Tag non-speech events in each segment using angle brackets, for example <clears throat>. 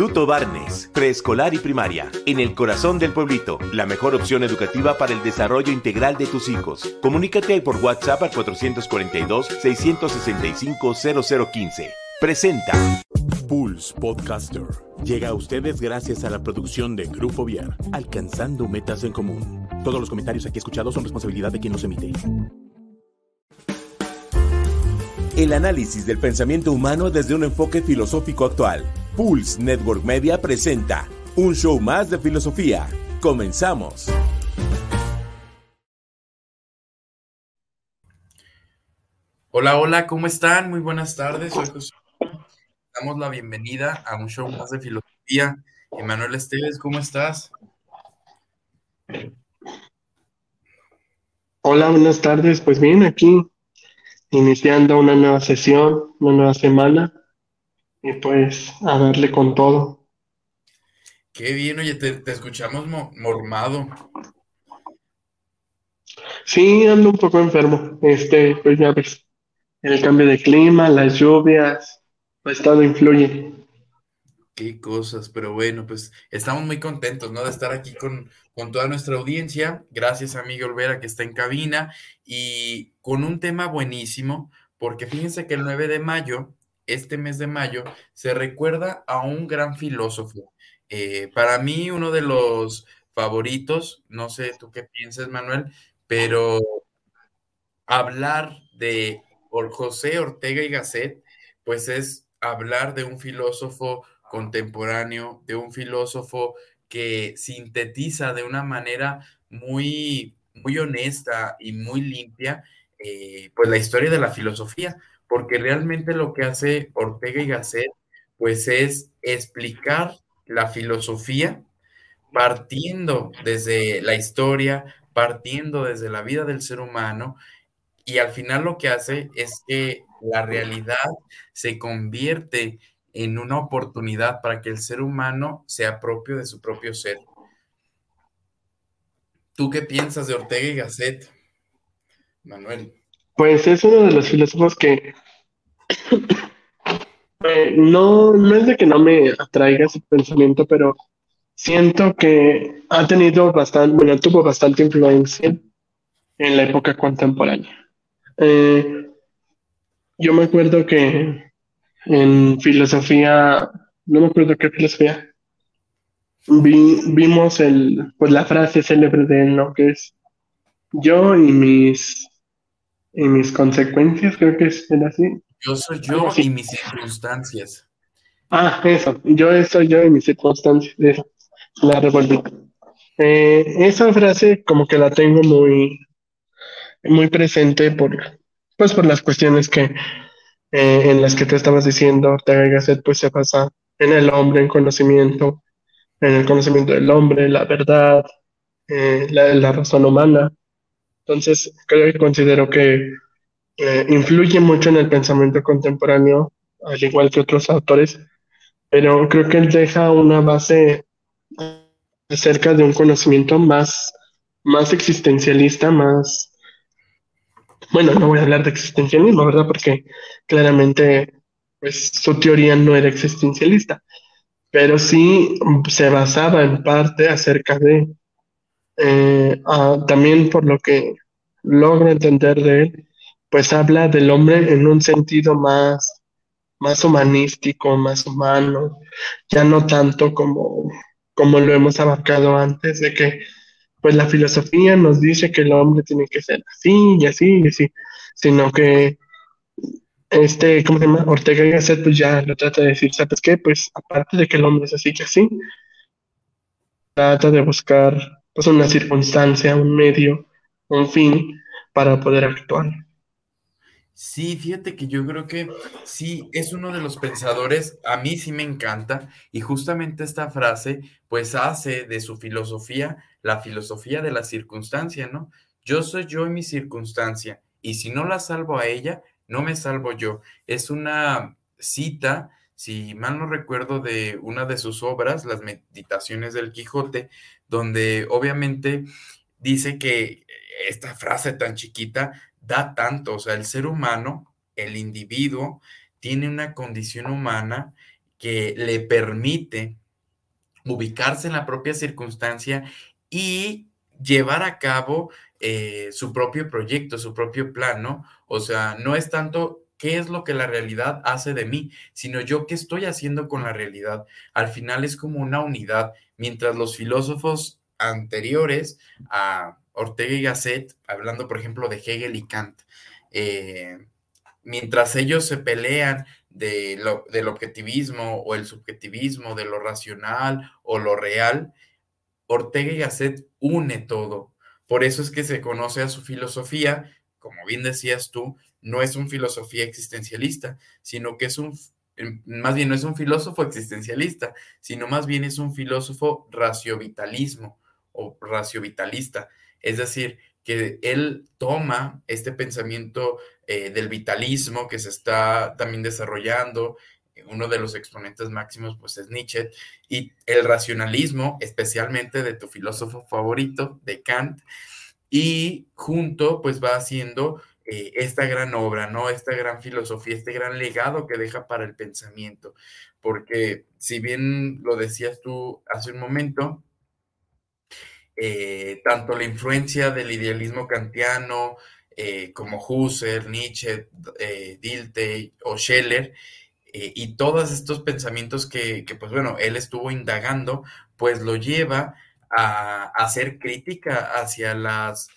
Instituto Barnes, preescolar y primaria, en el corazón del pueblito, la mejor opción educativa para el desarrollo integral de tus hijos. Comunícate por WhatsApp al 442-665-0015. Presenta. Pulse Podcaster. Llega a ustedes gracias a la producción de Grupo Viar, alcanzando metas en común. Todos los comentarios aquí escuchados son responsabilidad de quien los emite. El análisis del pensamiento humano desde un enfoque filosófico actual. Pulse Network Media presenta un show más de filosofía. Comenzamos. Hola, hola, ¿cómo están? Muy buenas tardes. Soy José. Damos la bienvenida a un show más de filosofía. Emanuel Esteves, ¿cómo estás? Hola, buenas tardes. Pues bien, aquí iniciando una nueva sesión, una nueva semana y pues a darle con todo. Qué bien, oye, te, escuchamos mormado. Sí, ando un poco enfermo. Este, pues ya ves, el cambio de clima, las lluvias, pues todo influye. Qué cosas, pero bueno, pues estamos muy contentos, ¿no? De estar aquí con, con toda nuestra audiencia. Gracias a Miguel Olvera que está en cabina y con un tema buenísimo, porque fíjense que el 9 de mayo, este mes de mayo, se recuerda a un gran filósofo. Eh, para mí, uno de los favoritos, no sé tú qué piensas, Manuel, pero hablar de José Ortega y Gasset, pues es hablar de un filósofo contemporáneo, de un filósofo que sintetiza de una manera muy, muy honesta y muy limpia, eh, pues la historia de la filosofía, porque realmente lo que hace Ortega y Gasset, pues es explicar la filosofía partiendo desde la historia, partiendo desde la vida del ser humano, y al final lo que hace es que la realidad se convierte en una oportunidad para que el ser humano sea propio de su propio ser. ¿Tú qué piensas de Ortega y Gasset, Manuel? Pues es uno de los filósofos que eh, no, no es de que no me atraiga ese pensamiento, pero siento que ha tenido bastante, bueno, tuvo bastante influencia en la época contemporánea. Eh, yo me acuerdo que en filosofía, no me acuerdo qué filosofía, vimos el, pues la frase célebre de él, ¿no? Que es yo y mis, y mis consecuencias, creo que es así. Yo soy yo y mis circunstancias. Ah, eso, yo soy yo y mis circunstancias, eso, la revolví. Eh, esa frase como que la tengo muy, muy presente por, pues por las cuestiones que eh, en las que te estabas diciendo, Ortega y Gasset, pues se basa en el hombre, en conocimiento, en el conocimiento del hombre, la verdad, eh, la, razón humana. Entonces, creo que considero que eh, influye mucho en el pensamiento contemporáneo, al igual que otros autores, pero creo que él deja una base acerca de un conocimiento más, más existencialista, más bueno, no voy a hablar de existencialismo, ¿verdad? Porque claramente pues, su teoría no era existencialista, pero sí se basaba en parte acerca de, eh, también por lo que logro entender de él, pues habla del hombre en un sentido más, más humanístico, más humano, ya no tanto como, como lo hemos abarcado antes, de que pues la filosofía nos dice que el hombre tiene que ser así y así y así, sino que este, ¿cómo se llama? Ortega y Gasset pues ya lo trata de decir, ¿sabes qué? Pues aparte de que el hombre es así y así, trata de buscar pues una circunstancia, un medio, un fin para poder actuar. Sí, fíjate que yo creo que sí, es uno de los pensadores, a mí sí me encanta, y justamente esta frase, pues hace de su filosofía la filosofía de la circunstancia, ¿no? Yo soy yo y mi circunstancia, y si no la salvo a ella, no me salvo yo. Es una cita, si mal no recuerdo, de una de sus obras, Las Meditaciones del Quijote, donde obviamente dice que esta frase tan chiquita da tanto, o sea, el ser humano, el individuo, tiene una condición humana que le permite ubicarse en la propia circunstancia y llevar a cabo eh, su propio proyecto, su propio plan. O sea, no es tanto qué es lo que la realidad hace de mí, sino yo qué estoy haciendo con la realidad. Al final es como una unidad, mientras los filósofos anteriores a Ortega y Gasset, hablando por ejemplo de Hegel y Kant, eh, mientras ellos se pelean de lo, del objetivismo o el subjetivismo, de lo racional o lo real, Ortega y Gasset une todo. Por eso es que se conoce a su filosofía, como bien decías tú, no es un filosofía existencialista, sino que es un, más bien no es un filósofo existencialista, sino más bien es un filósofo raciovitalismo o raciovitalista. Es decir, que él toma este pensamiento eh, del vitalismo que se está también desarrollando, uno de los exponentes máximos pues es Nietzsche, y el racionalismo, especialmente de tu filósofo favorito, de Kant, y junto pues va haciendo eh, esta gran obra, ¿no? Esta gran filosofía, este gran legado que deja para el pensamiento, porque si bien lo decías tú hace un momento, eh, tanto la influencia del idealismo kantiano eh, como Husserl, Nietzsche, Dilthey o Scheller, y todos estos pensamientos que, pues bueno, él estuvo indagando, pues lo lleva a, hacer crítica hacia las,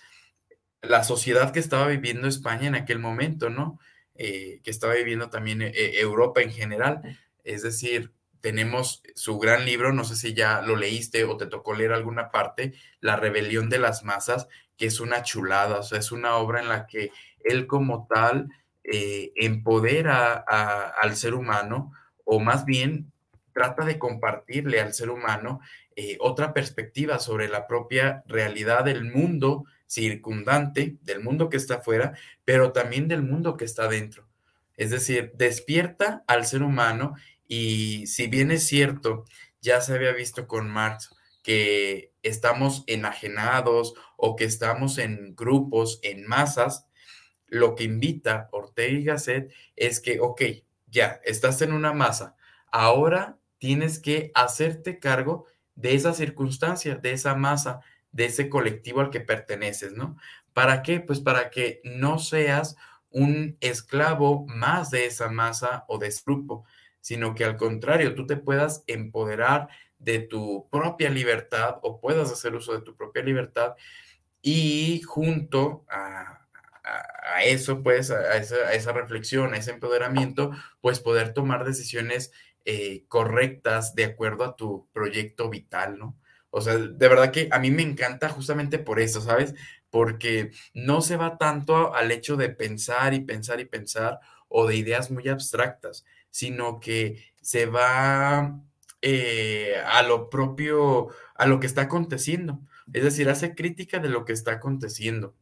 la sociedad que estaba viviendo España en aquel momento, ¿no? que estaba viviendo también Europa en general. Es decir, tenemos su gran libro, no sé si ya lo leíste o te tocó leer alguna parte, La rebelión de las masas, que es una chulada, o sea, es una obra en la que él como tal eh, empodera al ser humano, o más bien trata de compartirle al ser humano eh, otra perspectiva sobre la propia realidad del mundo circundante, del mundo que está afuera, pero también del mundo que está dentro. Es decir, despierta al ser humano y si bien es cierto, ya se había visto con Marx que estamos enajenados o que estamos en grupos, en masas, lo que invita Ortega y Gasset es que, ok, ya, estás en una masa, ahora tienes que hacerte cargo de esa circunstancia, de esa masa, de ese colectivo al que perteneces, ¿no? ¿Para qué? Pues para que no seas un esclavo más de esa masa o de ese grupo, sino que al contrario, tú te puedas empoderar de tu propia libertad o puedas hacer uso de tu propia libertad y junto a, eso, pues, a esa, reflexión, a ese empoderamiento, pues poder tomar decisiones eh, correctas de acuerdo a tu proyecto vital, ¿no? O sea, de verdad que a mí me encanta justamente por eso, ¿sabes? Porque no se va tanto al hecho de pensar y pensar y pensar o de ideas muy abstractas, sino que se va eh, a lo propio, a lo que está aconteciendo. Es decir, hace crítica de lo que está aconteciendo.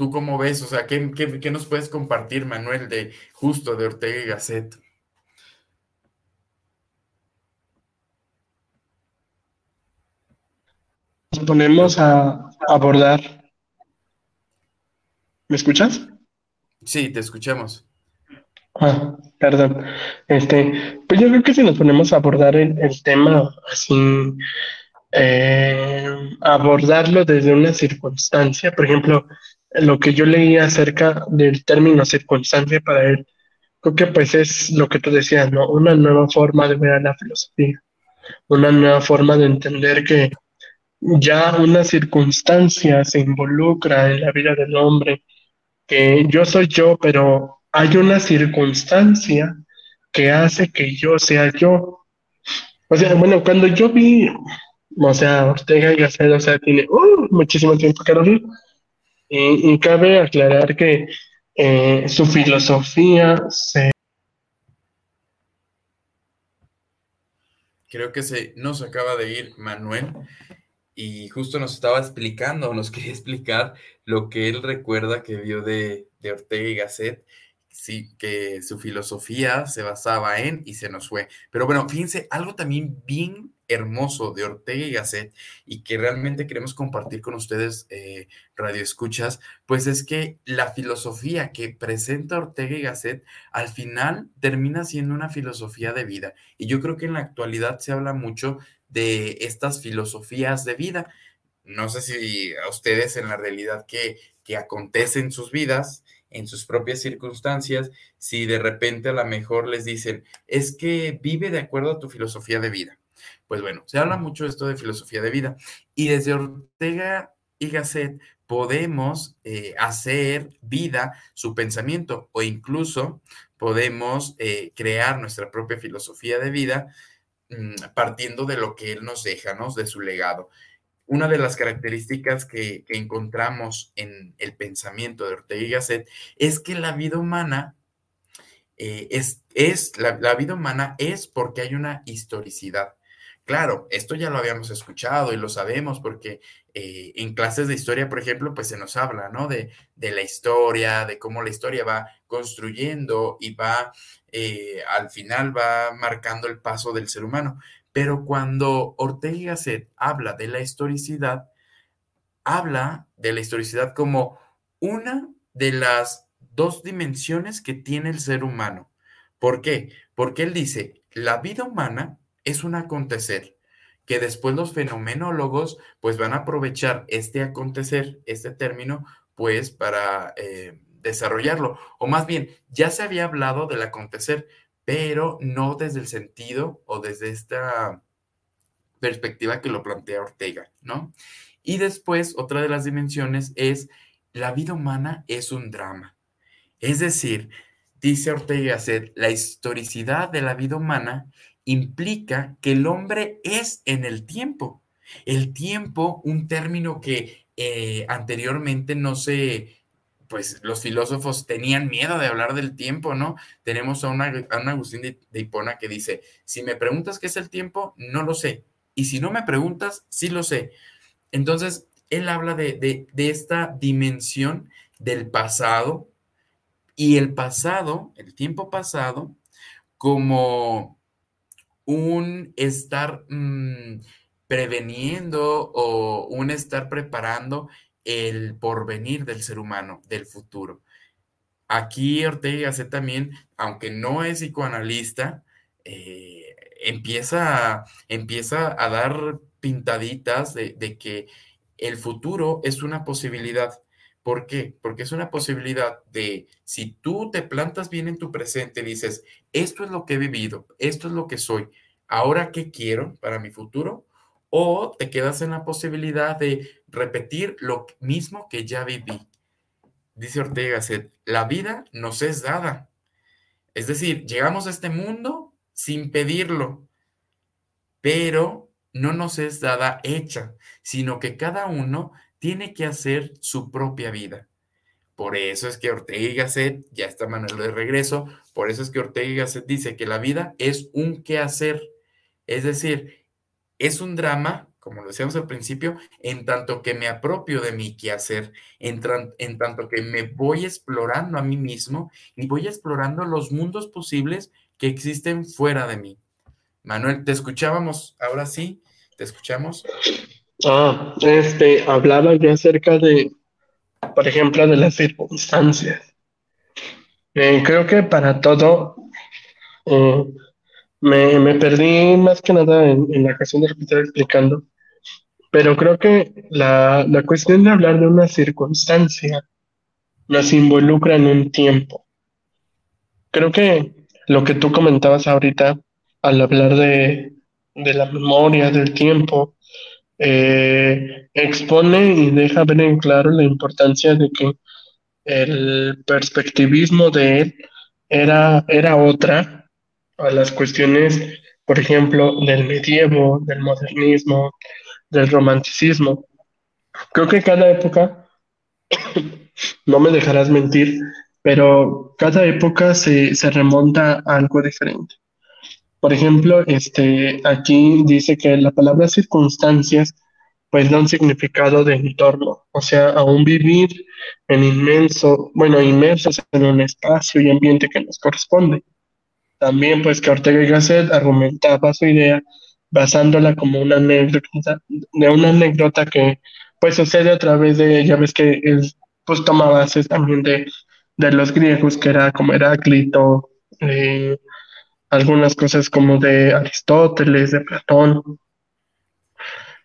¿Tú cómo ves? O sea, ¿qué, nos puedes compartir, Manuel, de justo de Ortega y Gasset? Nos ponemos a abordar ¿Me escuchas? Sí, te escuchamos. Ah, perdón. Este, pues yo creo que si nos ponemos a abordar el, tema así, eh, abordarlo desde una circunstancia, por ejemplo, lo que yo leí acerca del término circunstancia para él, creo que pues es lo que tú decías, ¿no? Una nueva forma de ver a la filosofía, una nueva forma de entender que ya una circunstancia se involucra en la vida del hombre que yo soy yo, pero hay una circunstancia que hace que yo sea yo. O sea, bueno, cuando yo vi, o sea, Ortega y Gasset, o sea, tiene uh, muchísimo tiempo que lo vi, y, cabe aclarar que eh, su filosofía se... Creo que se nos acaba de ir Manuel y justo nos estaba explicando, nos <laughs> quería explicar lo que él recuerda que vio de, Ortega y Gasset, sí, que su filosofía se basaba en y se nos fue. Pero bueno, fíjense, algo también bien hermoso de Ortega y Gasset y que realmente queremos compartir con ustedes, eh, Radio Escuchas, pues es que la filosofía que presenta Ortega y Gasset al final termina siendo una filosofía de vida. Y yo creo que en la actualidad se habla mucho de estas filosofías de vida. No sé si a ustedes en la realidad que, que acontece en sus vidas, en sus propias circunstancias, si de repente a lo mejor les dicen, es que vive de acuerdo a tu filosofía de vida. Pues bueno, se habla mucho esto de filosofía de vida y desde Ortega y Gasset podemos eh, hacer vida su pensamiento o incluso podemos eh, crear nuestra propia filosofía de vida mm, partiendo de lo que él nos deja. De su legado una de las características que, encontramos en el pensamiento de Ortega y Gasset es que la vida humana eh, es, es la, vida humana es porque hay una historicidad. Claro, esto ya lo habíamos escuchado y lo sabemos porque eh, en clases de historia, por ejemplo, pues se nos habla, ¿no? De, la historia, de cómo la historia va construyendo y va, eh, al final va marcando el paso del ser humano. Pero cuando Ortega y Gasset habla de la historicidad, habla de la historicidad como una de las dos dimensiones que tiene el ser humano. ¿Por qué? Porque él dice, la vida humana es un acontecer, que después los fenomenólogos pues van a aprovechar este acontecer, este término, pues para eh, desarrollarlo. O más bien, ya se había hablado del acontecer, pero no desde el sentido o desde esta perspectiva que lo plantea Ortega, ¿no? Y después, otra de las dimensiones es la vida humana es un drama. Es decir, dice Ortega la historicidad de la vida humana implica que el hombre es en el tiempo. El tiempo, un término que eh, anteriormente no se, pues los filósofos tenían miedo de hablar del tiempo, ¿no? Tenemos a, un Agustín de, Hipona que dice, si me preguntas qué es el tiempo, no lo sé. Y si no me preguntas, sí lo sé. Entonces, él habla de, de esta dimensión del pasado y el pasado, el tiempo pasado, como un estar mm, preveniendo o un estar preparando el porvenir del ser humano, del futuro. Aquí Ortega y también, aunque no es psicoanalista, eh, empieza, empieza a dar pintaditas de, que el futuro es una posibilidad. ¿Por qué? Porque es una posibilidad de, si tú te plantas bien en tu presente, dices, esto es lo que he vivido, esto es lo que soy, ahora qué quiero para mi futuro, o te quedas en la posibilidad de repetir lo mismo que ya viví. Dice Ortega la vida nos es dada. Es decir, llegamos a este mundo sin pedirlo, pero no nos es dada hecha, sino que cada uno tiene que hacer su propia vida. Por eso es que Ortega y Gasset, ya está Manuel de regreso, por eso es que Ortega y Gasset dice que la vida es un quehacer. Es decir, es un drama, como lo decíamos al principio, en tanto que me apropio de mi quehacer, en, en tanto que me voy explorando a mí mismo y voy explorando los mundos posibles que existen fuera de mí. Manuel, te escuchábamos, ahora sí, te escuchamos. Ah, este, hablaba ya acerca de, por ejemplo, de las circunstancias. Eh, creo que para todo, eh, me, me perdí más que nada en, la ocasión de lo que estaba explicando, pero creo que la, la cuestión de hablar de una circunstancia nos involucra en un tiempo. Creo que lo que tú comentabas ahorita al hablar de, de la memoria, del tiempo, eh, expone y deja ver en claro la importancia de que el perspectivismo de él era, era otra a las cuestiones, por ejemplo, del medievo, del modernismo, del romanticismo. Creo que cada época, <coughs> no me dejarás mentir, pero cada época se, se remonta a algo diferente. Por ejemplo, este, aquí dice que la palabra circunstancias pues da un significado de entorno, o sea, a un vivir en inmenso, bueno, inmersos en un espacio y ambiente que nos corresponde. También pues que Ortega y Gasset argumentaba su idea basándola como una anécdota, de una anécdota que pues sucede a través de, ya ves que él pues toma bases también de, de los griegos, que era como Heráclito, eh, algunas cosas como de Aristóteles, de Platón.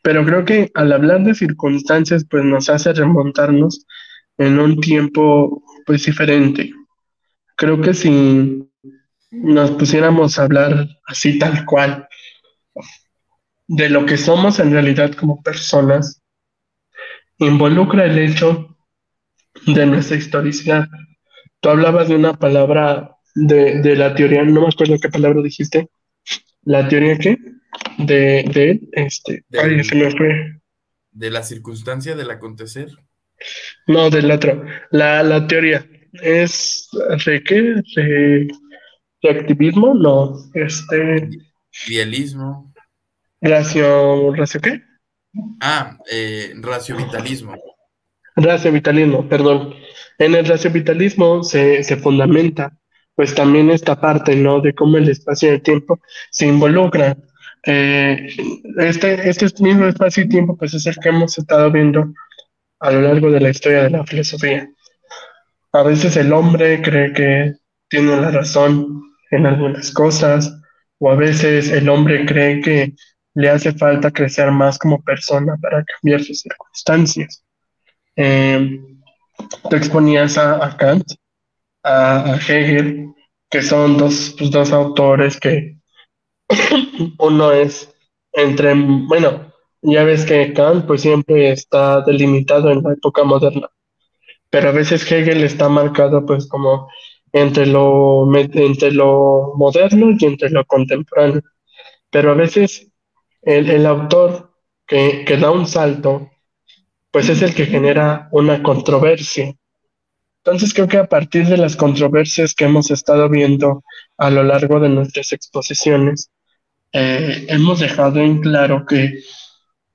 Pero creo que al hablar de circunstancias, pues nos hace remontarnos en un tiempo pues diferente. Creo que si nos pusiéramos a hablar así tal cual de lo que somos en realidad como personas, involucra el hecho de nuestra historicidad. Tú hablabas de una palabra de, de la teoría, no me acuerdo qué palabra dijiste. ¿La teoría qué? De, de este, ay, se me fue. De la circunstancia del acontecer. No, del otro. La, la teoría es de qué? De, reactivismo, no. Este. Idealismo. Racio, ¿racio qué? Ah, eh, raciovitalismo. Raciovitalismo, perdón. En el raciovitalismo se, se fundamenta, pues también esta parte, ¿no? De cómo el espacio y el tiempo se involucran. Eh, este, este mismo espacio y tiempo, pues es el que hemos estado viendo a lo largo de la historia de la filosofía. A veces el hombre cree que tiene la razón en algunas cosas, o a veces el hombre cree que le hace falta crecer más como persona para cambiar sus circunstancias. Eh, tú exponías a, Kant, a, Hegel, que son dos, pues, dos autores que <clears throat> uno es entre, bueno, ya ves que Kant pues siempre está delimitado en la época moderna, pero a veces Hegel está marcado pues como entre lo, entre lo moderno y entre lo contemporáneo. Pero a veces el, el autor que, que, da un salto, pues es el que genera una controversia. Entonces creo que a partir de las controversias que hemos estado viendo a lo largo de nuestras exposiciones, eh, hemos dejado en claro que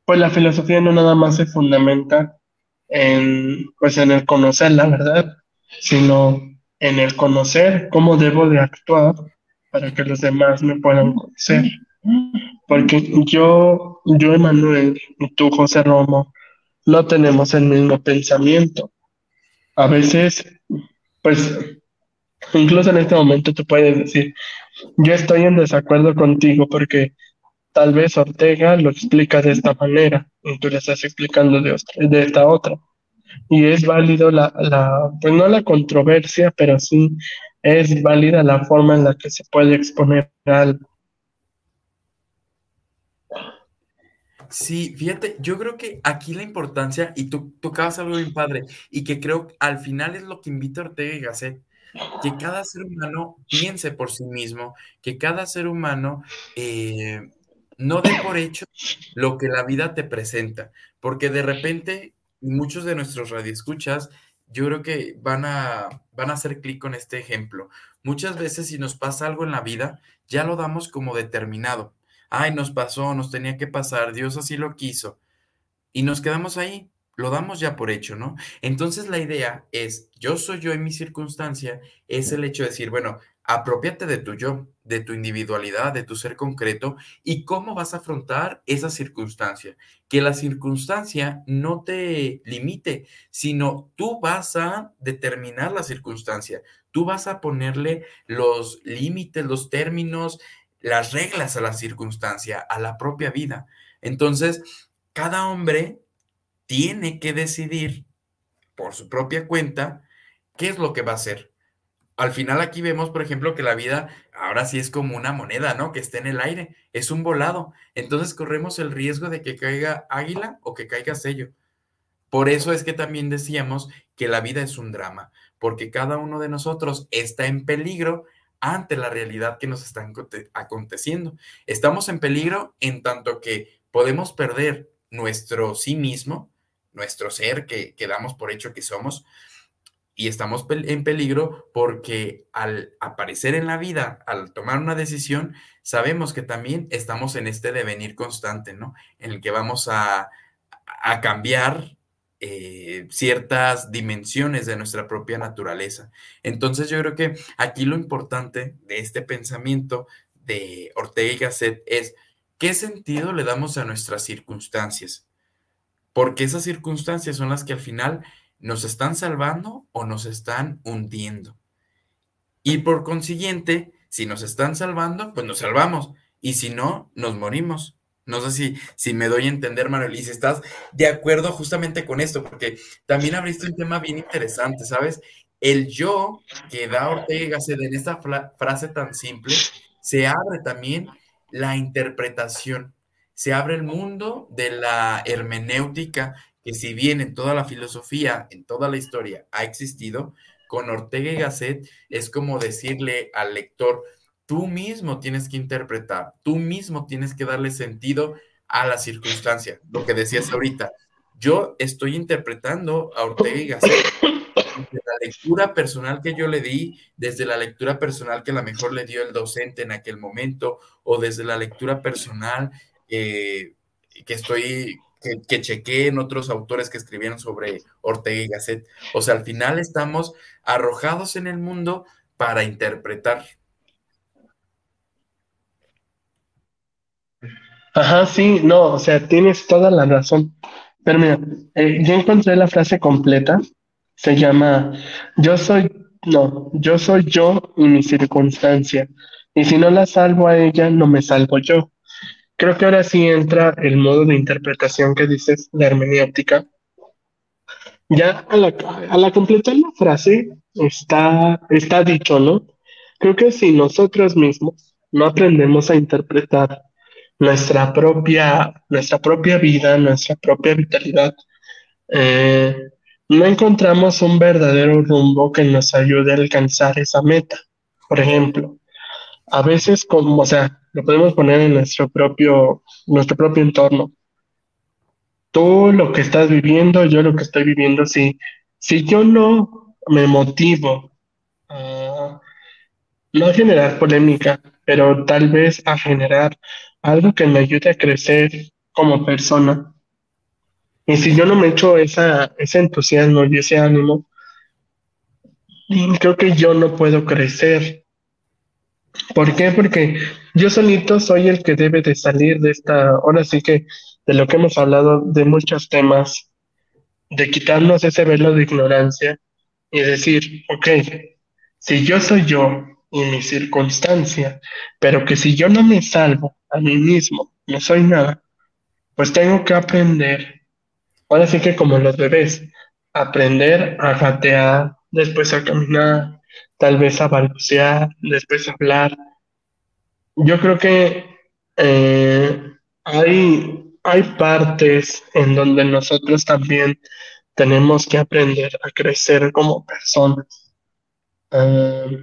pues la filosofía no nada más se fundamenta en, pues en el conocer la verdad, sino en el conocer cómo debo de actuar para que los demás me puedan conocer. Porque yo, yo, Emanuel, y tú, José Romo, no tenemos el mismo pensamiento. A veces, pues, incluso en este momento tú puedes decir, yo estoy en desacuerdo contigo porque tal vez Ortega lo explica de esta manera y tú le estás explicando de, de esta otra. Y es válido la, la, pues no la controversia, pero sí es válida la forma en la que se puede exponer algo. Sí, fíjate, yo creo que aquí la importancia, y tú tocabas algo bien padre, y que creo al final es lo que invita Ortega y Gasset, que cada ser humano piense por sí mismo, que cada ser humano eh, no dé por hecho lo que la vida te presenta, porque de repente muchos de nuestros radioescuchas, yo creo que van a, van a hacer clic con este ejemplo. Muchas veces si nos pasa algo en la vida, ya lo damos como determinado. Ay, nos pasó, nos tenía que pasar, Dios así lo quiso. Y nos quedamos ahí, lo damos ya por hecho, ¿no? Entonces la idea es, yo soy yo en mi circunstancia, es el hecho de decir, bueno, apropiate de tu yo, de tu individualidad, de tu ser concreto y cómo vas a afrontar esa circunstancia. Que la circunstancia no te limite, sino tú vas a determinar la circunstancia. Tú vas a ponerle los límites, los términos, las reglas a la circunstancia, a la propia vida. Entonces, cada hombre tiene que decidir por su propia cuenta qué es lo que va a hacer al final aquí vemos, por ejemplo, que la vida ahora sí es como una moneda, ¿no? Que está en el aire, es un volado. Entonces corremos el riesgo de que caiga águila o que caiga sello. Por eso es que también decíamos que la vida es un drama, porque cada uno de nosotros está en peligro ante la realidad que nos está aconteciendo. Estamos en peligro en tanto que podemos perder nuestro sí mismo, nuestro ser que, que damos por hecho que somos, y estamos en peligro porque al aparecer en la vida, al tomar una decisión, sabemos que también estamos en este devenir constante, ¿no? En el que vamos a, cambiar eh, ciertas dimensiones de nuestra propia naturaleza. Entonces yo creo que aquí lo importante de este pensamiento de Ortega y Gasset es ¿qué sentido le damos a nuestras circunstancias? Porque esas circunstancias son las que al final nos están salvando o nos están hundiendo. Y por consiguiente, si nos están salvando, pues nos salvamos. Y si no, nos morimos. No sé si, si me doy a entender, Manuel, y si estás de acuerdo justamente con esto, porque también abriste un tema bien interesante, ¿sabes? El yo que da Ortega en esta frase tan simple, se abre también la interpretación, se abre el mundo de la hermenéutica, que si bien en toda la filosofía, en toda la historia ha existido, con Ortega y Gasset es como decirle al lector, tú mismo tienes que interpretar, tú mismo tienes que darle sentido a la circunstancia, lo que decías ahorita. Yo estoy interpretando a Ortega y Gasset desde la lectura personal que yo le di, desde la lectura personal que a lo mejor le dio el docente en aquel momento, o desde la lectura personal que estoy que, que chequé en otros autores que escribieron sobre Ortega y Gasset. O sea, al final estamos arrojados en el mundo para interpretar. Ajá, sí, no, o sea, tienes toda la razón. Pero mira, eh, yo encontré la frase completa. Se llama, yo soy, no, yo soy yo y mi circunstancia. Y si no la salvo a ella, no me salvo yo. Creo que ahora sí entra el modo de interpretación que dices, la hermenéutica. Ya a la, a la completar la frase está, está dicho, ¿no? Creo que si nosotros mismos no aprendemos a interpretar nuestra propia, nuestra propia vida, nuestra propia vitalidad, eh, no encontramos un verdadero rumbo que nos ayude a alcanzar esa meta. Por ejemplo, a veces como, o sea, lo podemos poner en nuestro propio, nuestro propio entorno. Tú lo que estás viviendo, yo lo que estoy viviendo, si, si yo no me motivo a no a generar polémica, pero tal vez a generar algo que me ayude a crecer como persona. Y si yo no me echo esa, ese entusiasmo y ese ánimo, creo que yo no puedo crecer ¿Por qué? Porque yo solito soy el que debe de salir de esta, ahora sí que de lo que hemos hablado de muchos temas, de quitarnos ese velo de ignorancia y decir, ok, si yo soy yo y mi circunstancia, pero que si yo no me salvo a mí mismo, no soy nada, pues tengo que aprender, ahora sí que como los bebés, aprender a jatear, después a caminar, tal vez a balbucear, después a hablar. Yo creo que eh, hay, hay partes en donde nosotros también tenemos que aprender a crecer como personas. Eh,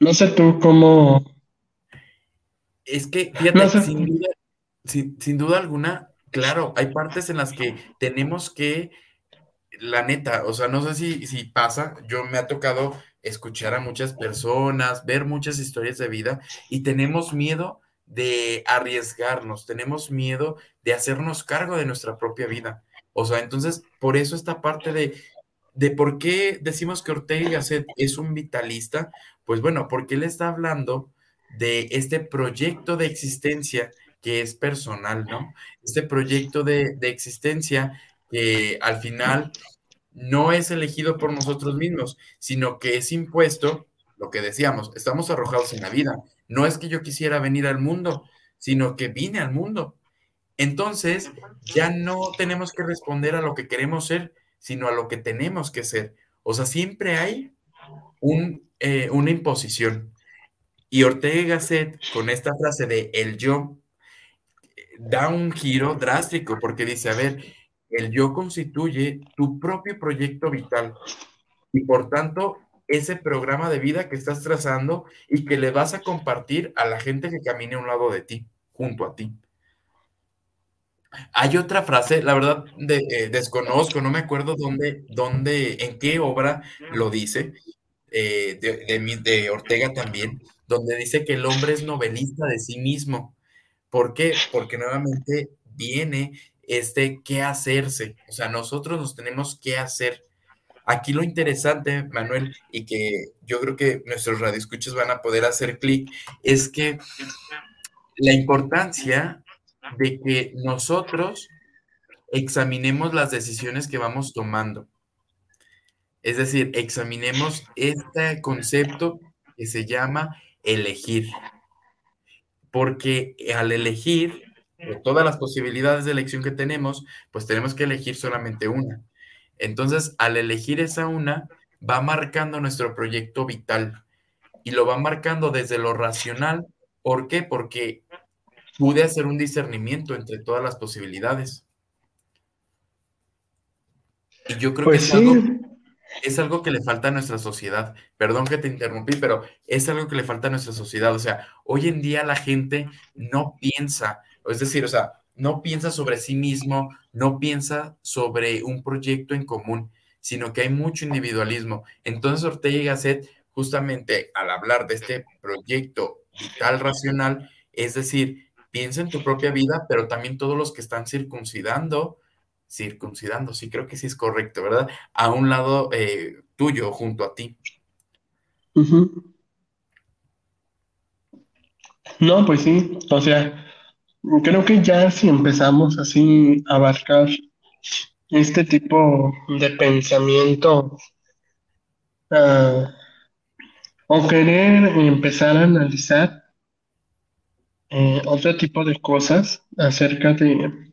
no sé tú cómo... Es que, <laughs> fíjate, sin, duda, sin duda alguna, claro, hay partes en las que tenemos que, la neta, o sea, no sé si, si pasa, yo me ha tocado escuchar a muchas personas, ver muchas historias de vida y tenemos miedo de arriesgarnos, tenemos miedo de hacernos cargo de nuestra propia vida. O sea, entonces, por eso esta parte de, de por qué decimos que Ortega y Gasset es un vitalista, pues bueno, porque él está hablando de este proyecto de existencia que es personal, ¿no? Este proyecto de, de existencia que al final no es elegido por nosotros mismos, sino que es impuesto, lo que decíamos, estamos arrojados en la vida. No es que yo quisiera venir al mundo, sino que vine al mundo. Entonces, ya no tenemos que responder a lo que queremos ser, sino a lo que tenemos que ser. O sea, siempre hay un, eh, una imposición. Y Ortega Gasset, con esta frase de el yo, da un giro drástico porque dice, a ver, el yo constituye tu propio proyecto vital y por tanto ese programa de vida que estás trazando y que le vas a compartir a la gente que camine a un lado de ti, junto a ti. Hay otra frase, la verdad eh, desconozco, no me acuerdo dónde, dónde, en qué obra lo dice, eh, de, de Ortega también, donde dice que el hombre es novelista de sí mismo. ¿Por qué? Porque nuevamente viene este qué hacerse. O sea, nosotros nos tenemos que hacer. Aquí lo interesante, Manuel, y que yo creo que nuestros radioescuchos van a poder hacer clic, es que la importancia de que nosotros examinemos las decisiones que vamos tomando. Es decir, examinemos este concepto que se llama elegir. Porque al elegir, todas las posibilidades de elección que tenemos, pues tenemos que elegir solamente una. Entonces, al elegir esa una, va marcando nuestro proyecto vital y lo va marcando desde lo racional. ¿Por qué? Porque pude hacer un discernimiento entre todas las posibilidades. Y yo creo que Pues es algo, sí, es algo que le falta a nuestra sociedad. Perdón que te interrumpí, pero es algo que le falta a nuestra sociedad. O sea, hoy en día la gente no piensa, es decir, o sea, no piensa sobre sí mismo, no piensa sobre un proyecto en común, sino que hay mucho individualismo. Entonces Ortega y Gasset, justamente al hablar de este proyecto vital racional, es decir, piensa en tu propia vida, pero también todos los que están circuncidando, circuncidando, sí creo que sí es correcto, ¿verdad? A un lado eh, tuyo, junto a ti. No, pues sí, o sea, creo que ya si empezamos así a abarcar este tipo de pensamiento, ah, o querer empezar a analizar eh, otro tipo de cosas acerca de,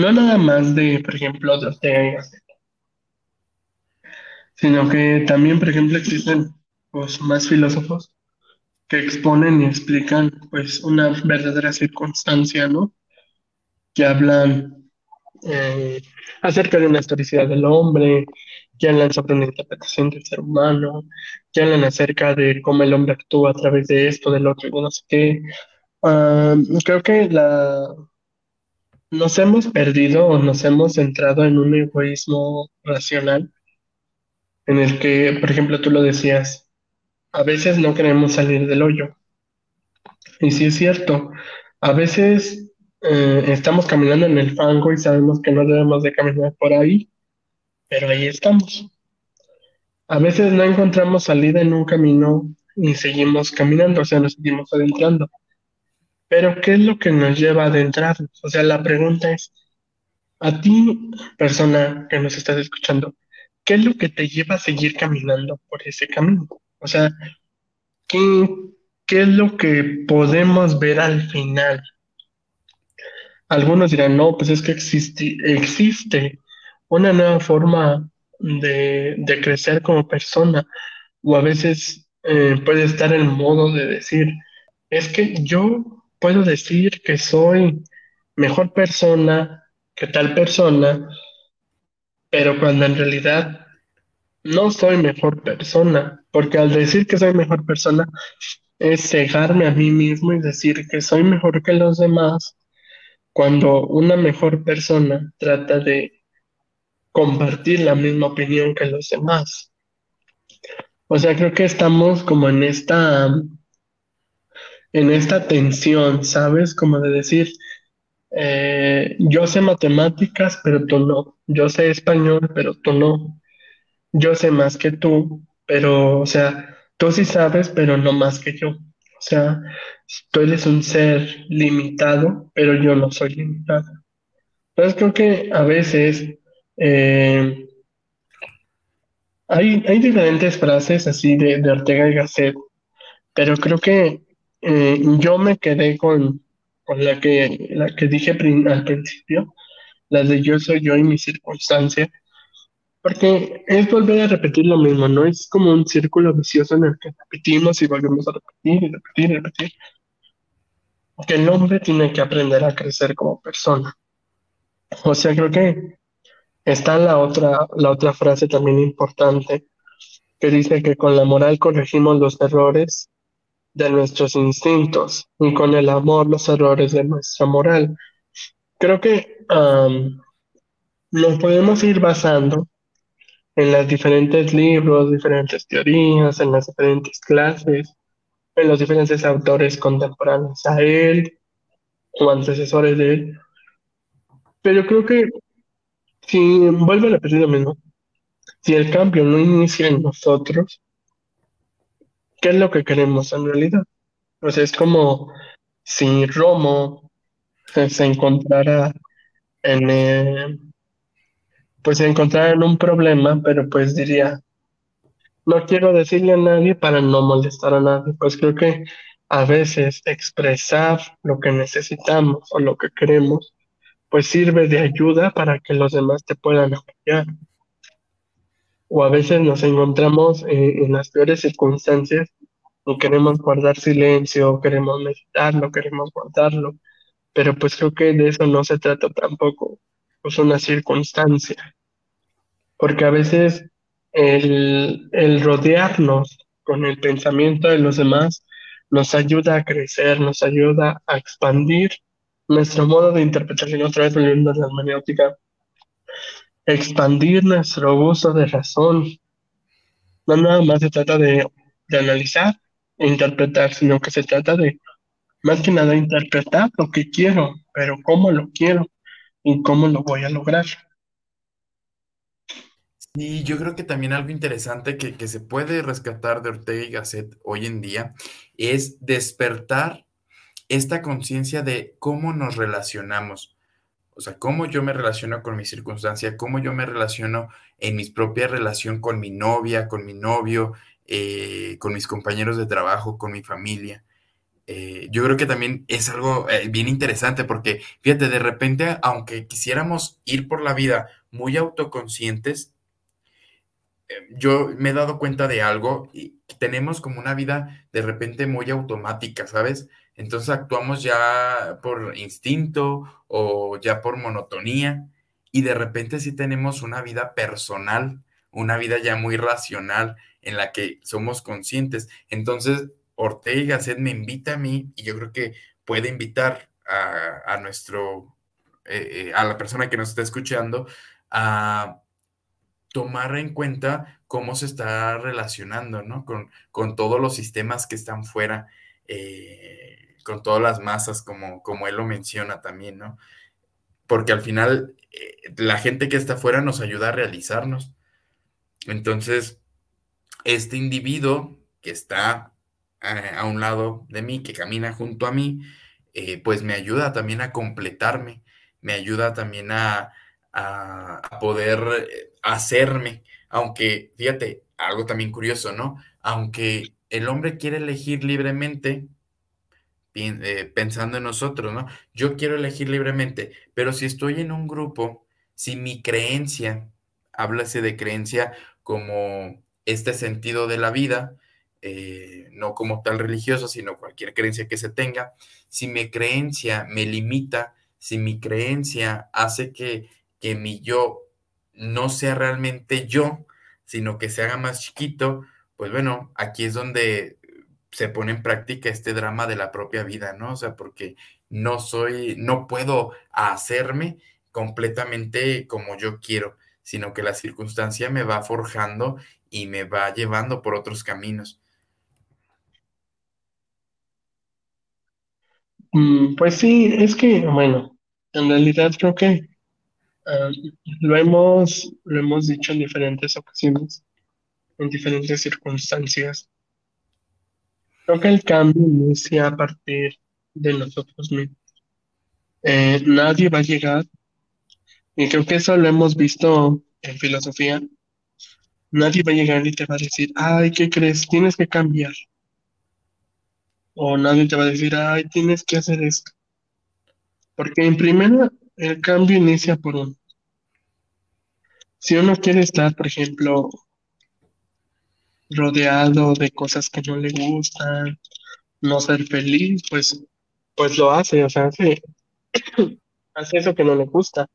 no nada más de, por ejemplo, de Ortega y sino que también, por ejemplo, existen pues, más filósofos que exponen y explican pues una verdadera circunstancia, ¿no? Que hablan eh, acerca de una historicidad del hombre, que hablan sobre una interpretación del ser humano, que hablan acerca de cómo el hombre actúa a través de esto, del otro y de no sé qué. Ah, creo que la, nos hemos perdido o nos hemos centrado en un egoísmo racional en el que, por ejemplo, tú lo decías, a veces no queremos salir del hoyo. Y sí es cierto, a veces eh, estamos caminando en el fango y sabemos que no debemos de caminar por ahí, pero ahí estamos. A veces no encontramos salida en un camino y seguimos caminando, o sea, nos seguimos adentrando. Pero ¿qué es lo que nos lleva a adentrarnos? O sea, la pregunta es, a ti, persona que nos estás escuchando, ¿qué es lo que te lleva a seguir caminando por ese camino? O sea, ¿qué, qué es lo que podemos ver al final? Algunos dirán, no, pues es que existe, existe una nueva forma de, de crecer como persona, o a veces eh, puede estar el modo de decir, es que yo puedo decir que soy mejor persona que tal persona, pero cuando en realidad no soy mejor persona, porque al decir que soy mejor persona es cegarme a mí mismo y decir que soy mejor que los demás, cuando una mejor persona trata de compartir la misma opinión que los demás. O sea, creo que estamos como en esta, en esta tensión, ¿sabes? Como de decir, eh, yo sé matemáticas, pero tú no. Yo sé español, pero tú no. Yo sé más que tú, pero, o sea, tú sí sabes, pero no más que yo. O sea, tú eres un ser limitado, pero yo no soy limitado. Entonces creo que a veces eh, hay, hay diferentes frases así de, de Ortega y Gasset, pero creo que eh, yo me quedé con, con la que, la que dije al principio, la de yo soy yo y mi circunstancia, porque es volver a repetir lo mismo, ¿no? Es como un círculo vicioso en el que repetimos y volvemos a repetir y repetir y repetir, que el hombre tiene que aprender a crecer como persona. O sea, creo que está la otra, la otra frase también importante, que dice que con la moral corregimos los errores de nuestros instintos y con el amor los errores de nuestra moral. Creo que am, nos podemos ir basando en los diferentes libros, diferentes teorías, en las diferentes clases, en los diferentes autores contemporáneos a él o antecesores de él. Pero creo que si vuelvo a repetir lo mismo, si el cambio no inicia en nosotros, ¿qué es lo que queremos en realidad? Sea, es como si Romo se encontrara en, eh, pues se encontrara en un problema, pero pues diría, no quiero decirle a nadie para no molestar a nadie. Pues creo que a veces expresar lo que necesitamos o lo que queremos, pues sirve de ayuda para que los demás te puedan apoyar. O a veces nos encontramos eh, en las peores circunstancias o queremos guardar silencio, queremos meditarlo, queremos guardarlo, pero pues creo que de eso no se trata tampoco, es una circunstancia, porque a veces el, el rodearnos con el pensamiento de los demás nos ayuda a crecer, nos ayuda a expandir nuestro modo de interpretación, otra vez volviendo a la hermenéutica, expandir nuestro uso de razón. No nada más se trata de, de analizar e interpretar, sino que se trata de, más que nada, interpretar lo que quiero, pero cómo lo quiero y cómo lo voy a lograr. Y yo creo que también algo interesante que, que se puede rescatar de Ortega y Gasset hoy en día es despertar esta conciencia de cómo nos relacionamos. O sea, cómo yo me relaciono con mi circunstancia, cómo yo me relaciono en mi propia relación con mi novia, con mi novio, eh, con mis compañeros de trabajo, con mi familia. Eh, yo creo que también es algo eh, bien interesante porque, fíjate, de repente, aunque quisiéramos ir por la vida muy autoconscientes, yo me he dado cuenta de algo y tenemos como una vida de repente muy automática, ¿sabes? Entonces actuamos ya por instinto o ya por monotonía y de repente sí tenemos una vida personal, una vida ya muy racional en la que somos conscientes. Entonces, Ortega y Gasset me invita a mí y yo creo que puede invitar a, nuestro, eh, eh, a la persona que nos está escuchando a tomar en cuenta cómo se está relacionando, ¿no? Con, con todos los sistemas que están fuera, eh, con todas las masas, como, como él lo menciona también, ¿no? Porque al final la gente que está fuera nos ayuda a realizarnos. Entonces, este individuo que está eh, a, un lado de mí, que camina junto a mí, eh, pues me ayuda también a completarme, me ayuda también a, poder eh, hacerme, aunque, fíjate, algo también curioso, ¿no? Aunque el hombre quiere elegir libremente, pensando en nosotros, ¿no? Yo quiero elegir libremente, pero si estoy en un grupo, si mi creencia, háblase de creencia como este sentido de la vida, eh, no como tal religioso, sino cualquier creencia que se tenga, si mi creencia me limita, si mi creencia hace que, que mi yo no sea realmente yo, sino que se haga más chiquito, pues bueno, aquí es donde se pone en práctica este drama de la propia vida, ¿no? O sea, porque no soy, no puedo hacerme completamente como yo quiero sino que la circunstancia me va forjando y me va llevando por otros caminos. Mm, pues sí, es que, bueno, en realidad creo que ah, lo hemos, lo hemos dicho en diferentes ocasiones, en diferentes circunstancias. Creo que el cambio inicia a partir de nosotros mismos. Eh, nadie va a llegar y creo que eso lo hemos visto en filosofía. Nadie va a llegar y te va a decir, ay, ¿qué crees? Tienes que cambiar. O nadie te va a decir, ay, tienes que hacer esto. Porque en primera, el cambio inicia por uno. Si uno quiere estar, por ejemplo, rodeado de cosas que no le gustan, no ser feliz, pues, pues lo hace, o sea, <coughs> hace, eso que no le gusta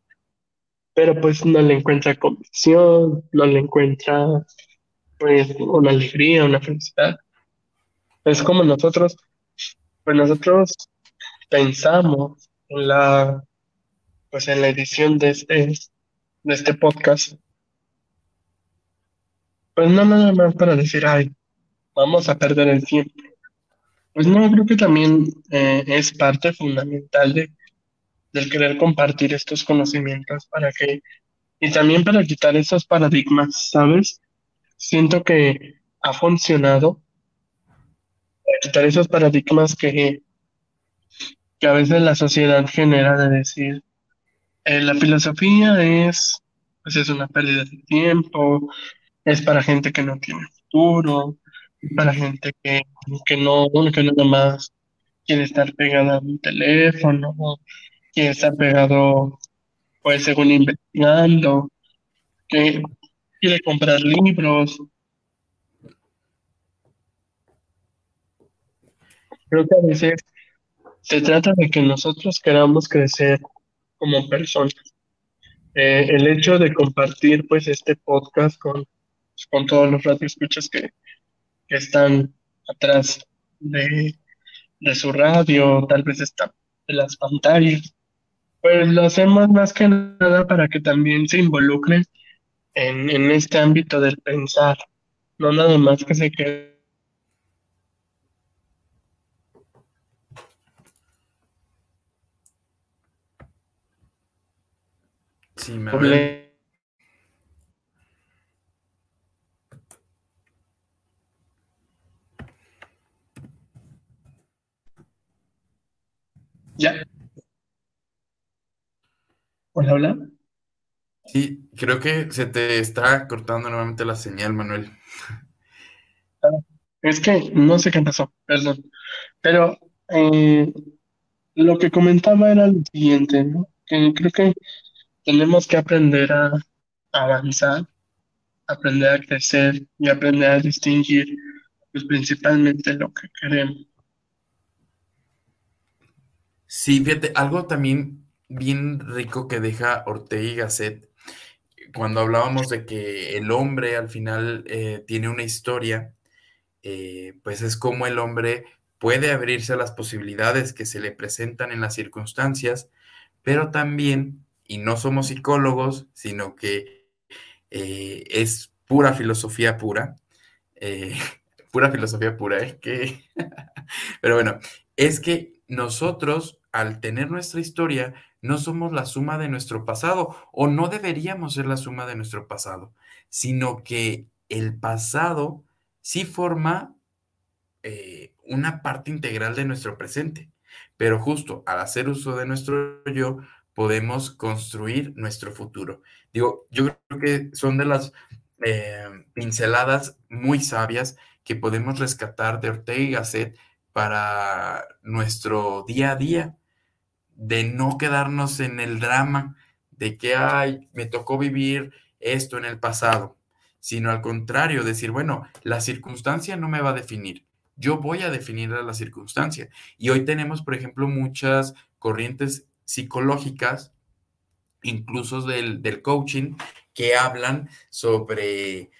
pero pues no le encuentra convicción, no le encuentra pues una alegría, una felicidad. Es como nosotros, pues nosotros pensamos en la, pues en la edición de este, de este podcast, pues no nada más para decir, ay, vamos a perder el tiempo. Pues no, creo que también eh, es parte fundamental de del querer compartir estos conocimientos para que, y también para quitar esos paradigmas, ¿sabes? Siento que ha funcionado para quitar esos paradigmas que, que a veces la sociedad genera de decir, eh, la filosofía es, pues es una pérdida de tiempo, es para gente que no tiene futuro, para gente que, que no, que nada más quiere estar pegada a un teléfono, quiere estar pegado, pues según investigando, que quiere comprar libros. Creo que a veces se trata de que nosotros queramos crecer como personas. Eh, el hecho de compartir pues este podcast con, con todos los radioescuchas que, que están atrás de, de su radio, tal vez están de las pantallas, pues lo hacemos más que nada para que también se involucren en, en este ámbito del pensar, no nada más que se quede Sí, Manuel. Ya. Hola, hola. Sí, creo que se te está cortando nuevamente la señal, Manuel. Es que no sé qué pasó, perdón. Pero eh, lo que comentaba era lo siguiente, ¿no? Que creo que tenemos que aprender a avanzar, aprender a crecer y aprender a distinguir, pues principalmente lo que queremos. Sí, fíjate, algo también bien rico que deja Ortega y Gasset, cuando hablábamos de que el hombre al final eh, tiene una historia, eh, pues es como el hombre puede abrirse a las posibilidades que se le presentan en las circunstancias, pero también, y no somos psicólogos, sino que eh, es pura filosofía pura, <laughs> pura filosofía pura, es que, <laughs> pero bueno, es que nosotros al tener nuestra historia, no somos la suma de nuestro pasado o no deberíamos ser la suma de nuestro pasado, sino que el pasado sí forma eh, una parte integral de nuestro presente, pero justo al hacer uso de nuestro yo, podemos construir nuestro futuro. Digo, yo creo que son de las eh, pinceladas muy sabias que podemos rescatar de Ortega y Gasset para nuestro día a día de no quedarnos en el drama de que, ay, me tocó vivir esto en el pasado, sino al contrario, decir, bueno, la circunstancia no me va a definir, yo voy a definir a la circunstancia. Y hoy tenemos, por ejemplo, muchas corrientes psicológicas, incluso del, del coaching, que hablan sobre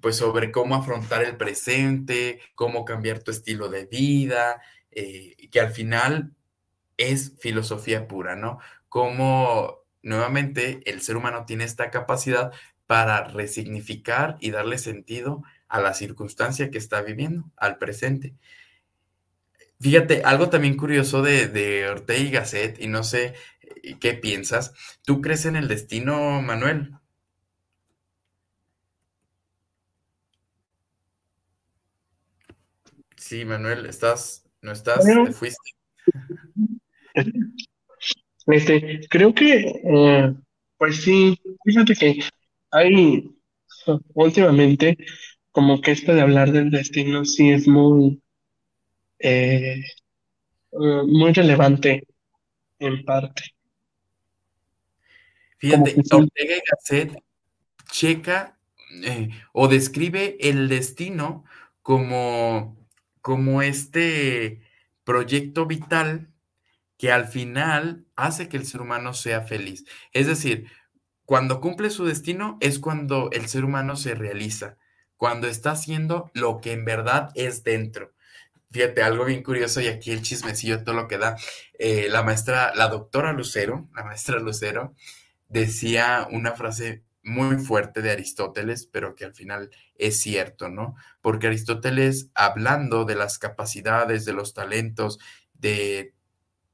pues sobre cómo afrontar el presente, cómo cambiar tu estilo de vida, eh, que al final es filosofía pura, ¿no? Como nuevamente el ser humano tiene esta capacidad para resignificar y darle sentido a la circunstancia que está viviendo, al presente. Fíjate, algo también curioso de, de Ortega y Gasset, y no sé eh, qué piensas. ¿Tú crees en el destino, Manuel? Sí, Manuel, estás, no estás, te fuiste. <laughs> Este, creo que, eh, pues sí, fíjate que hay últimamente como que esto de hablar del destino sí es muy, eh, eh, muy relevante en parte. Fíjate, Ortega y Gasset checa o describe el destino como, como este proyecto vital que al final hace que el ser humano sea feliz. Es decir, cuando cumple su destino es cuando el ser humano se realiza, cuando está haciendo lo que en verdad es dentro. Fíjate, algo bien curioso y aquí el chismecillo, todo lo que da. Eh, la maestra, la doctora Lucero, la maestra Lucero, decía una frase muy fuerte de Aristóteles, pero que al final es cierto, ¿no? Porque Aristóteles, hablando de las capacidades, de los talentos, de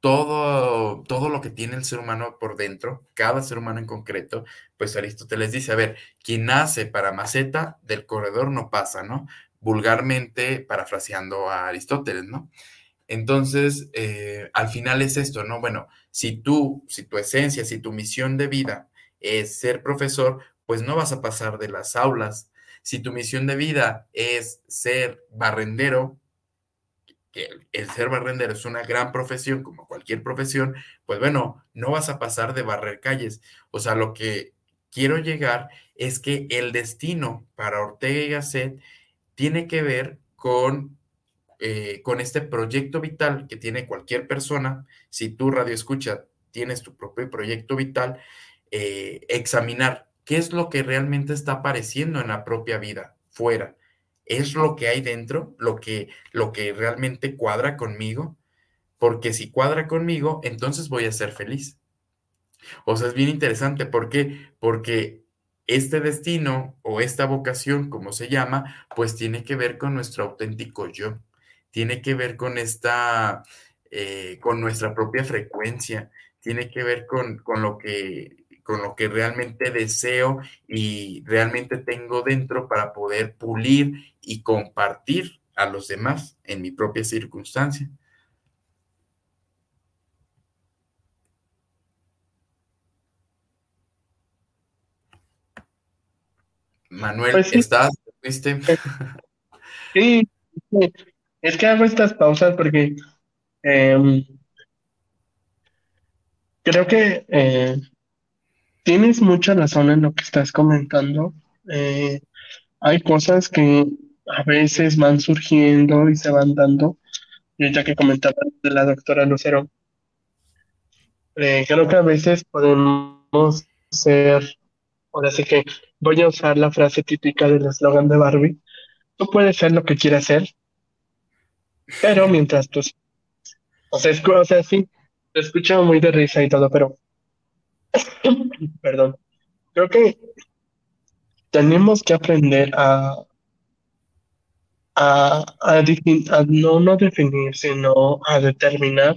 todo, todo lo que tiene el ser humano por dentro, cada ser humano en concreto, pues Aristóteles dice, a ver, quien nace para maceta, del corredor no pasa, ¿no? Vulgarmente parafraseando a Aristóteles, ¿no? Entonces, eh, al final es esto, ¿no? Bueno, si tú, si tu esencia, si tu misión de vida es ser profesor, pues no vas a pasar de las aulas. Si tu misión de vida es ser barrendero, que el ser barrendero es una gran profesión, como cualquier profesión, pues bueno, no vas a pasar de barrer calles. O sea, lo que quiero llegar es que el destino para Ortega y Gasset tiene que ver con, eh, con este proyecto vital que tiene cualquier persona. Si tú radio escucha tienes tu propio proyecto vital, eh, examinar qué es lo que realmente está apareciendo en la propia vida, fuera es lo que hay dentro, lo que, lo que realmente cuadra conmigo, porque si cuadra conmigo, entonces voy a ser feliz. O sea, es bien interesante, ¿por qué? Porque este destino o esta vocación, como se llama, pues tiene que ver con nuestro auténtico yo, tiene que ver con esta, eh, con nuestra propia frecuencia, tiene que ver con, con lo que con lo que realmente deseo y realmente tengo dentro para poder pulir y compartir a los demás en mi propia circunstancia. Manuel, pues ¿estás? Sí, es que hago estas pausas porque em, creo que eh, tienes mucha razón en lo que estás comentando. Eh, hay cosas que a veces van surgiendo y se van dando. Ya que comentaba de la doctora Lucero, eh, creo que a veces podemos ser, ahora sí que voy a usar la frase típica del eslogan de Barbie, tú puedes ser lo que quieras ser, pero mientras tú... O sea, o sea, sí, te escucho muy de risa y todo, pero Perdón. Creo que tenemos que aprender a, a, a, no, no definir, sino a determinar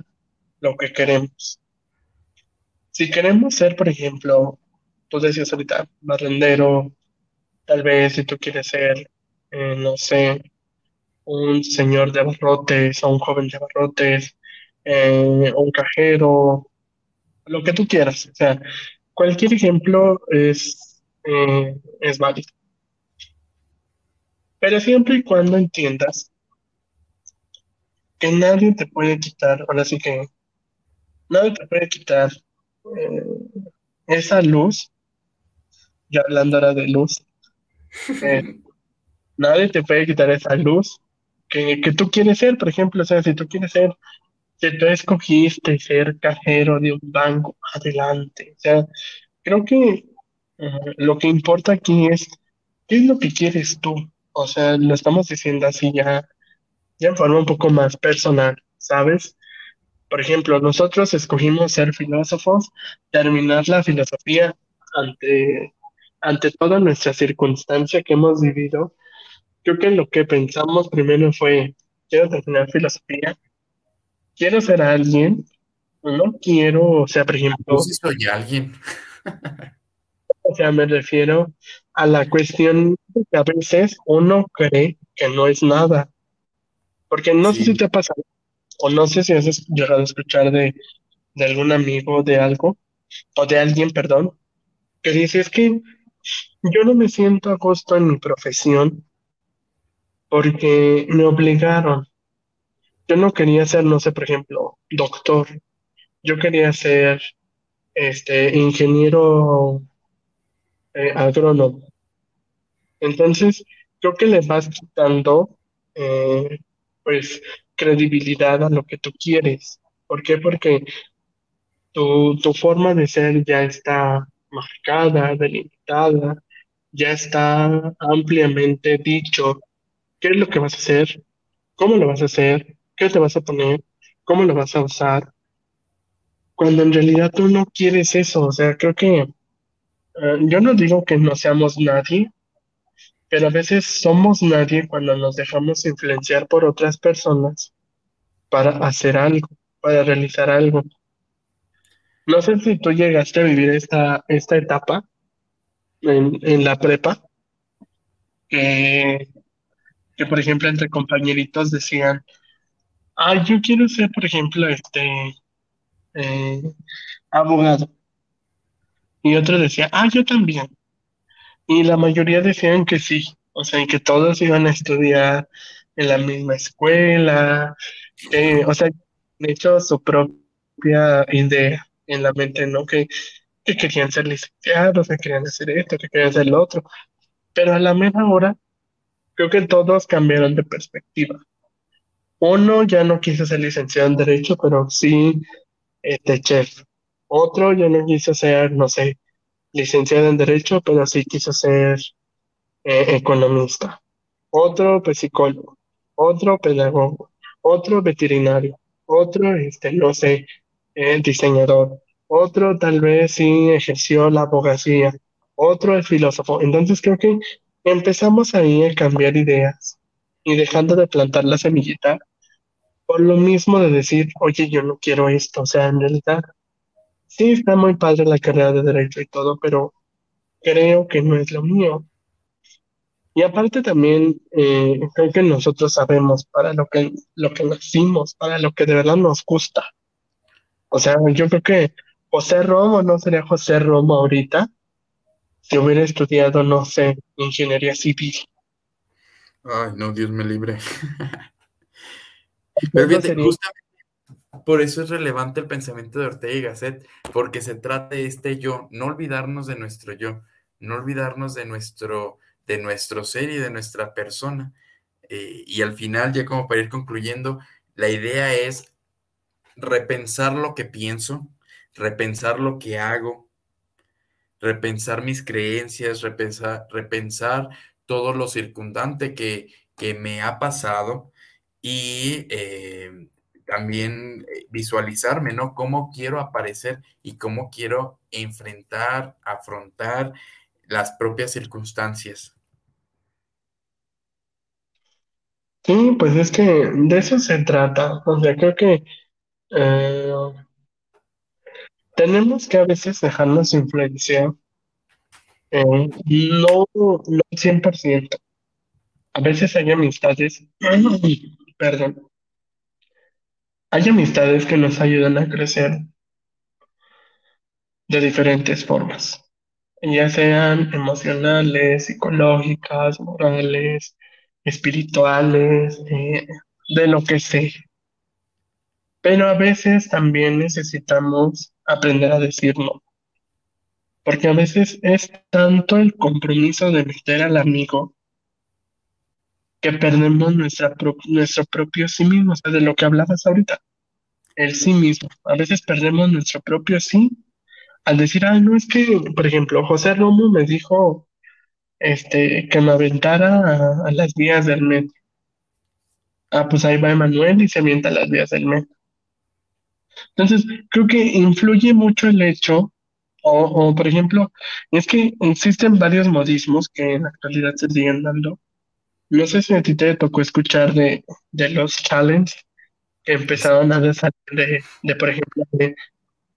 lo que queremos. Si queremos ser, por ejemplo, tú decías ahorita, barrendero, tal vez si tú quieres ser, eh, no sé, un señor de barrotes o un joven de barrotes, eh, un cajero, lo que tú quieras. O sea, cualquier ejemplo es, eh, es válido. Pero siempre y cuando entiendas que nadie te puede quitar, ahora sí que nadie te puede quitar eh, esa luz, ya hablando ahora de luz, eh, <laughs> nadie te puede quitar esa luz que, que tú quieres ser, por ejemplo, o sea, si tú quieres ser si tú escogiste ser cajero de un banco, adelante. O sea, creo que eh, lo que importa aquí es qué es lo que quieres tú. O sea, lo estamos diciendo así ya, ya en forma un poco más personal, ¿sabes? Por ejemplo, nosotros escogimos ser filósofos, terminar la filosofía ante, ante toda nuestra circunstancia que hemos vivido. Creo que lo que pensamos primero fue, quiero terminar filosofía, quiero ser alguien, no quiero, o sea, por ejemplo... si soy alguien. o sea, me refiero a la cuestión de que a veces uno cree que no es nada. Porque no sé si te ha pasado, o no sé si has llegado a escuchar de, de algún amigo de algo, o de alguien, perdón, que dice, es que yo no me siento a gusto en mi profesión porque me obligaron yo no quería ser, no sé, por ejemplo, doctor. Yo quería ser este ingeniero eh, agrónomo. Entonces, creo que le vas quitando eh, pues credibilidad a lo que tú quieres. ¿Por qué? Porque tu, tu forma de ser ya está marcada, delimitada, ya está ampliamente dicho qué es lo que vas a hacer, cómo lo vas a hacer, qué te vas a poner, cómo lo vas a usar, cuando en realidad tú no quieres eso. O sea, creo que eh, yo no digo que no seamos nadie, pero a veces somos nadie cuando nos dejamos influenciar por otras personas para hacer algo, para realizar algo. No sé si tú llegaste a vivir esta, esta etapa en, en la prepa, que, que por ejemplo entre compañeritos decían, ah, yo quiero ser, por ejemplo, este eh, abogado. Y otro decía, ah, yo también. Y la mayoría decían que sí, o sea, que todos iban a estudiar en la misma escuela, o sea, de hecho su propia idea en la mente, ¿no? Que, que querían ser licenciados, que querían hacer esto, que querían hacer lo otro. Pero a la misma hora, creo que todos cambiaron de perspectiva. Uno ya no quiso ser licenciado en Derecho, pero sí este chef. Otro ya no quiso ser, no sé, licenciado en Derecho, pero sí quiso ser eh, economista. Otro, pues psicólogo. Otro, pedagogo. Otro, veterinario. Otro, este, no sé, eh, diseñador. Otro, tal vez sí ejerció la abogacía. Otro, el filósofo. Entonces creo que empezamos ahí a cambiar ideas y dejando de plantar la semillita por lo mismo de decir, oye, yo no quiero esto. O sea, en realidad Sí, está muy padre la carrera de derecho y todo, pero creo que no es lo mío. Y aparte también eh, creo que nosotros sabemos para lo que, lo que nacimos, para lo que de verdad nos gusta. O sea, yo creo que José Romo no sería José Romo ahorita si hubiera estudiado, no sé, ingeniería civil. Ay, no, Dios me libre. <laughs> Pero fíjate, justamente por eso es relevante el pensamiento de Ortega y Gasset, porque se trata de este yo, no olvidarnos de nuestro yo, no olvidarnos de nuestro, de nuestro ser y de nuestra persona. Eh, y al final, ya como para ir concluyendo, la idea es repensar lo que pienso, repensar lo que hago, repensar mis creencias, repensar, repensar todo lo circundante que, que me ha pasado y eh, también eh, visualizarme, ¿no? Cómo quiero aparecer y cómo quiero enfrentar, afrontar las propias circunstancias. Sí, pues es que de eso se trata. O sea, creo que eh, tenemos que a veces dejarnos influenciar, eh, no, no 100%. A veces hay amistades, <clears throat> perdón, hay amistades que nos ayudan a crecer de diferentes formas, ya sean emocionales, psicológicas, morales, espirituales, eh, de lo que sea. Pero a veces también necesitamos aprender a decir no. Porque a veces es tanto el compromiso de meter al amigo que perdemos nuestra nuestro propio sí mismo, o sea, de lo que hablabas ahorita, el sí mismo. A veces perdemos nuestro propio sí al decir, ah, no es que, por ejemplo, José Romo me dijo este, que me aventara a, las vías del metro. Ah, pues ahí va Emanuel y se avienta a las vías del metro. Entonces, creo que influye mucho el hecho, o, o por ejemplo, es que existen varios modismos que en la actualidad se siguen dando, no sé si a ti te tocó escuchar de, de los challenge que empezaron a salir de, de, por ejemplo, de,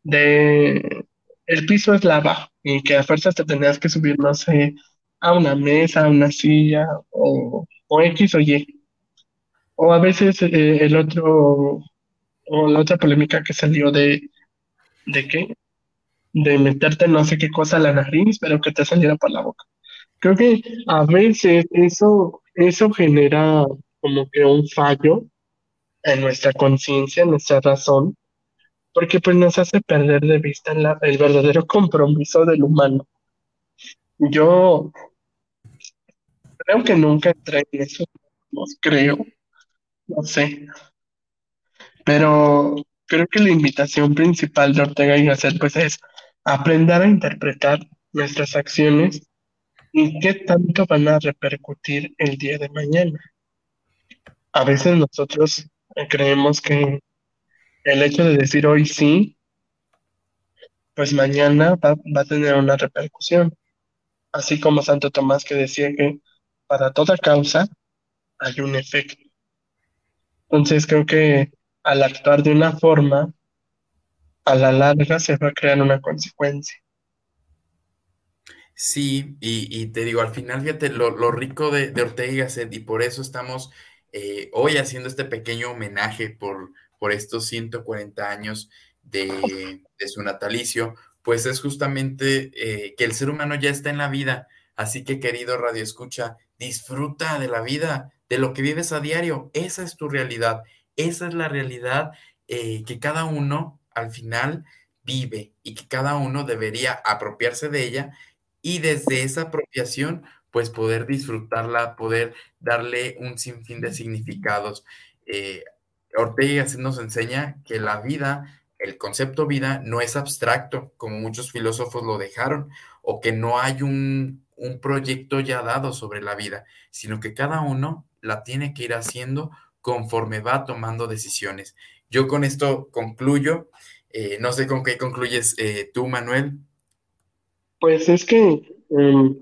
de el piso es lava y que a fuerzas te tenías que subir, no sé, a una mesa, a una silla o, o X o Y. O a veces eh, el otro, o la otra polémica que salió de, ¿de qué? De meterte no sé qué cosa a la nariz, pero que te saliera por la boca. Creo que a veces eso eso genera como que un fallo en nuestra conciencia, en nuestra razón, porque pues nos hace perder de vista el verdadero compromiso del humano. Yo creo que nunca entré en eso, creo, no sé, pero creo que la invitación principal de Ortega y Gasset pues es aprender a interpretar nuestras acciones ¿Y qué tanto van a repercutir el día de mañana? A veces nosotros creemos que el hecho de decir hoy sí, pues mañana va, a tener una repercusión. Así como Santo Tomás que decía que para toda causa hay un efecto. Entonces creo que al actuar de una forma, a la larga se va a crear una consecuencia. Sí, y, te digo, al final, fíjate lo, rico de, Ortega y Gasset, y por eso estamos eh, hoy haciendo este pequeño homenaje por, por estos 140 años de, su natalicio, pues es justamente eh, que el ser humano ya está en la vida. Así que querido Radio Escucha, disfruta de la vida, de lo que vives a diario. Esa es tu realidad. Esa es la realidad eh, que cada uno al final vive y que cada uno debería apropiarse de ella y desde esa apropiación pues poder disfrutarla, poder darle un sinfín de significados. Eh, Ortega nos enseña que la vida, el concepto vida, no es abstracto, como muchos filósofos lo dejaron, o que no hay un, un proyecto ya dado sobre la vida, sino que cada uno la tiene que ir haciendo conforme va tomando decisiones. Yo con esto concluyo. Eh, no sé con qué concluyes eh, tú, Manuel. Pues es que, em,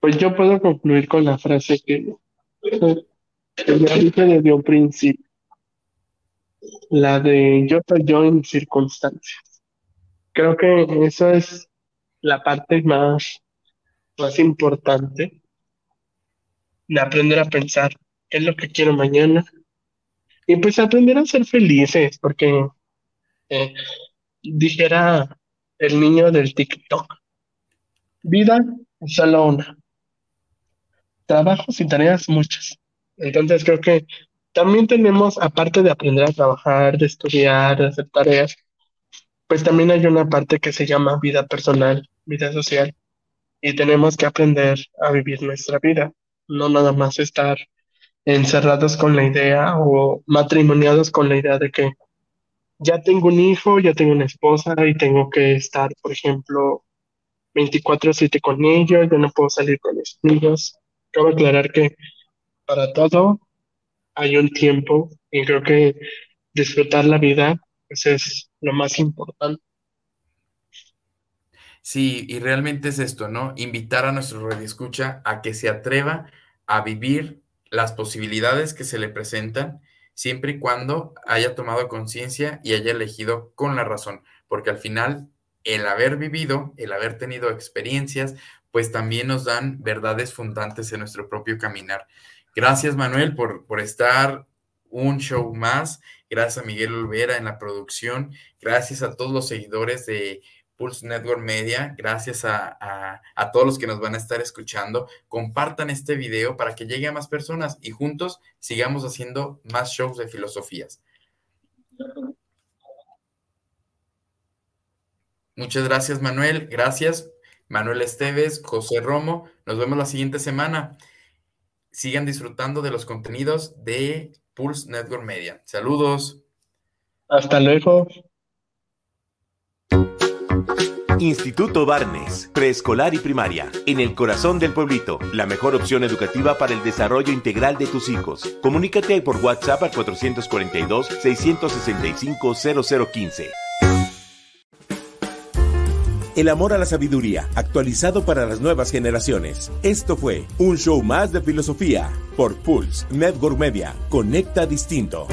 pues yo puedo concluir con la frase que, que ya dije desde un principio, la de yo soy yo en circunstancias. Creo que esa es la parte más, más importante de aprender a pensar qué es lo que quiero mañana y pues aprender a ser felices, porque eh, dijera el niño del TikTok, vida solo una, trabajos y tareas muchas. Entonces creo que también tenemos, aparte de aprender a trabajar, de estudiar, de hacer tareas, pues también hay una parte que se llama vida personal, vida social, y tenemos que aprender a vivir nuestra vida, no nada más estar encerrados con la idea o matrimoniados con la idea de que ya tengo un hijo, ya tengo una esposa y tengo que estar, por ejemplo, 24/7 con ellos, ya no puedo salir con mis amigos. Cabe aclarar que para todo hay un tiempo y creo que disfrutar la vida pues, es lo más importante. Sí, y realmente es esto, ¿no? Invitar a nuestro escucha a que se atreva a vivir las posibilidades que se le presentan siempre y cuando haya tomado conciencia y haya elegido con la razón, porque al final el haber vivido, el haber tenido experiencias, pues también nos dan verdades fundantes en nuestro propio caminar. Gracias Manuel por, por estar un show más. Gracias a Miguel Olvera en la producción. Gracias a todos los seguidores de Pulse Network Media. Gracias a, todos los que nos van a estar escuchando. Compartan este video para que llegue a más personas y juntos sigamos haciendo más shows de filosofías. Muchas gracias, Manuel. Gracias, Manuel Esteves, José Romo. Nos vemos la siguiente semana. Sigan disfrutando de los contenidos de Pulse Network Media. Saludos. Hasta luego. Instituto Barnes, preescolar y primaria, en el corazón del pueblito, la mejor opción educativa para el desarrollo integral de tus hijos. Comunícate por WhatsApp al 442-665-0015. El amor a la sabiduría, actualizado para las nuevas generaciones. Esto fue un show más de filosofía por Pulse Network Media. Conecta distinto.